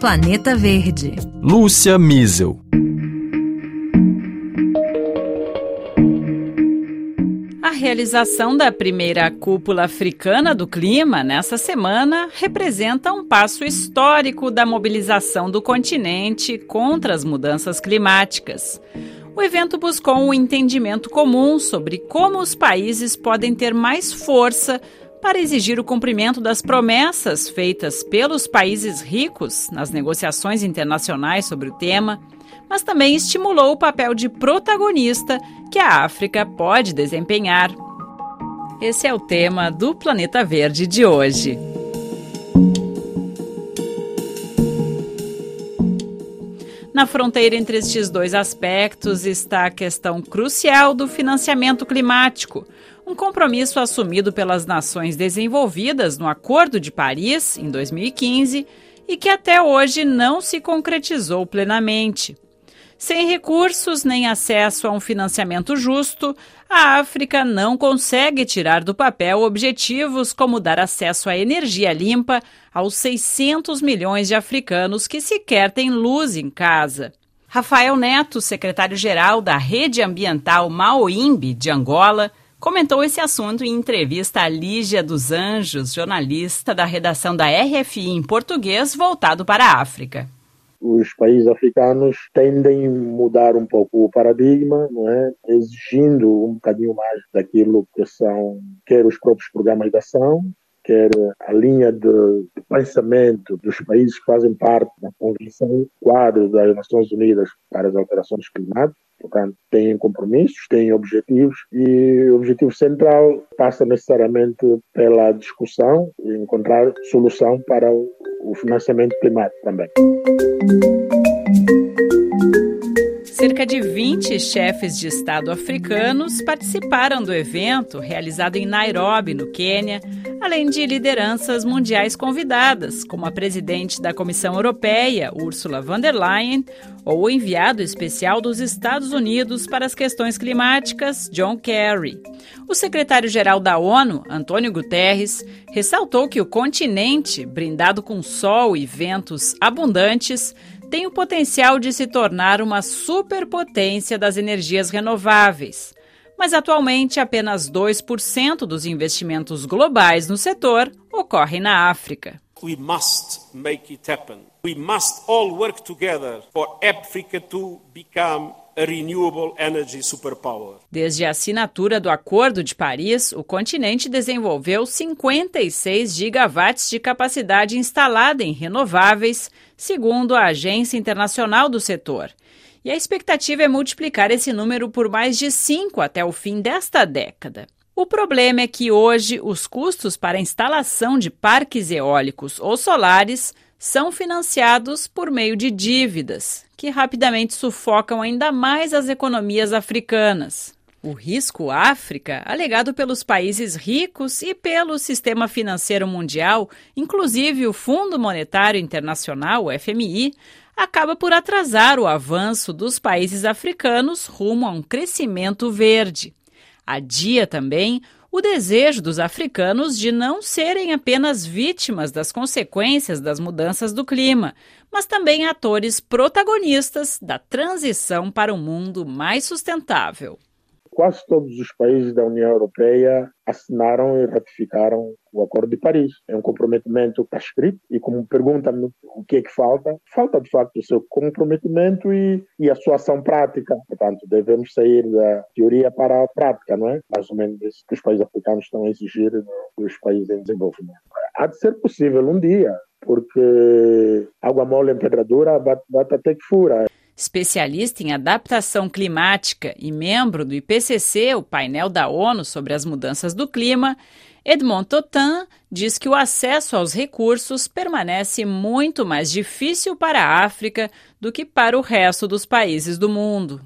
Planeta Verde. Lúcia Miesel. A realização da primeira cúpula africana do clima nessa semana representa um passo histórico da mobilização do continente contra as mudanças climáticas. O evento buscou um entendimento comum sobre como os países podem ter mais força para exigir o cumprimento das promessas feitas pelos países ricos nas negociações internacionais sobre o tema, mas também estimulou o papel de protagonista que a África pode desempenhar. Esse é o tema do Planeta Verde de hoje. Na fronteira entre estes dois aspectos está a questão crucial do financiamento climático, um compromisso assumido pelas nações desenvolvidas no Acordo de Paris, em 2015, e que até hoje não se concretizou plenamente. Sem recursos nem acesso a um financiamento justo, a África não consegue tirar do papel objetivos como dar acesso à energia limpa aos 600 milhões de africanos que sequer têm luz em casa. Rafael Neto, secretário-geral da Rede Ambiental Maoimbe de Angola, comentou esse assunto em entrevista a Lígia dos Anjos, jornalista da redação da RFI em português, voltado para a África. Os países africanos tendem a mudar um pouco o paradigma, não é? exigindo um bocadinho mais daquilo que são, quer os próprios programas de ação, quer a linha de, de, pensamento dos países que fazem parte da Convenção Quadro das Nações Unidas para as Alterações Climáticas, Portanto, têm compromissos, têm objetivos e o objetivo central passa necessariamente pela discussão e encontrar solução para financiamento climático também. Cerca de 20 chefes de Estado africanos participaram do evento realizado em Nairobi, no Quênia, além de lideranças mundiais convidadas, como a presidente da Comissão Europeia, Ursula von der Leyen, ou o enviado especial dos Estados Unidos para as questões climáticas, John Kerry. O secretário-geral da ONU, Antônio Guterres, ressaltou que o continente, brindado com sol e ventos abundantes, tem o potencial de se tornar uma superpotência das energias renováveis mas atualmente apenas 2% dos investimentos globais no setor ocorrem na África. We must make it happen. We must all work together for Africa to become a renewable energy superpower. Desde a assinatura do Acordo de Paris, o continente desenvolveu 56 gigawatts de capacidade instalada em renováveis, segundo a Agência Internacional do Setor. E a expectativa é multiplicar esse número por mais de 5 até o fim desta década. O problema é que hoje os custos para a instalação de parques eólicos ou solares são financiados por meio de dívidas, que rapidamente sufocam ainda mais as economias africanas. O risco África, alegado pelos países ricos e pelo sistema financeiro mundial, inclusive o Fundo Monetário Internacional, FMI, acaba por atrasar o avanço dos países africanos rumo a um crescimento verde. Adia também o desejo dos africanos de não serem apenas vítimas das consequências das mudanças do clima, mas também atores protagonistas da transição para um mundo mais sustentável quase todos os países da União Europeia assinaram e ratificaram o Acordo de Paris. É um comprometimento que está escrito e como pergunta-me o que é que falta, falta de facto o seu comprometimento e, e a sua ação prática. Portanto, devemos sair da teoria para a prática, não é? Mais ou menos isso que os países africanos estão a exigir dos países em desenvolvimento. Há de ser possível um dia, porque água mole em pedra dura bate, bate até que fura. Especialista em adaptação climática e membro do IPCC, o painel da ONU sobre as mudanças do clima, Edmond Totin diz que o acesso aos recursos permanece muito mais difícil para a África do que para o resto dos países do mundo.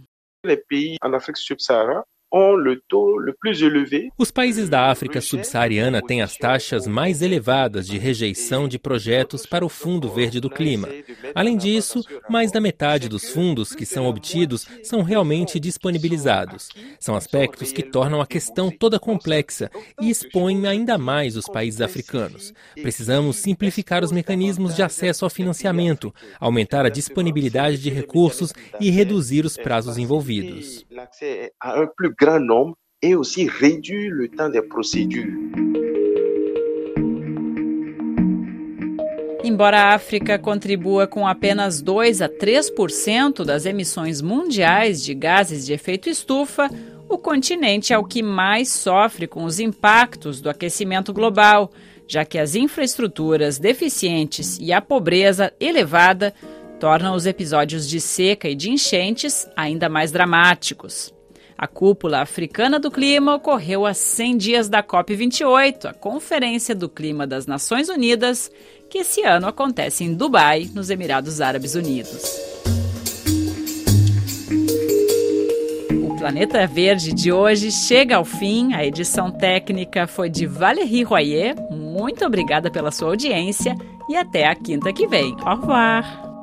Os países da África subsaariana têm as taxas mais elevadas de rejeição de projetos para o Fundo Verde do Clima. Além disso, mais da metade dos fundos que são obtidos são realmente disponibilizados. São aspectos que tornam a questão toda complexa e expõem ainda mais os países africanos. Precisamos simplificar os mecanismos de acesso ao financiamento, aumentar a disponibilidade de recursos e reduzir os prazos envolvidos grand nombre et aussi réduit le temps des procédures. Embora a África contribua com apenas 2 a 3% das emissões mundiais de gases de efeito estufa, o continente é o que mais sofre com os impactos do aquecimento global, já que as infraestruturas deficientes e a pobreza elevada tornam os episódios de seca e de enchentes ainda mais dramáticos. A cúpula africana do clima ocorreu a 100 dias da COP28, a Conferência do Clima das Nações Unidas, que esse ano acontece em Dubai, nos Emirados Árabes Unidos. O Planeta Verde de hoje chega ao fim. A edição técnica foi de Valérie Royer. Muito obrigada pela sua audiência e até a quinta que vem. Au revoir!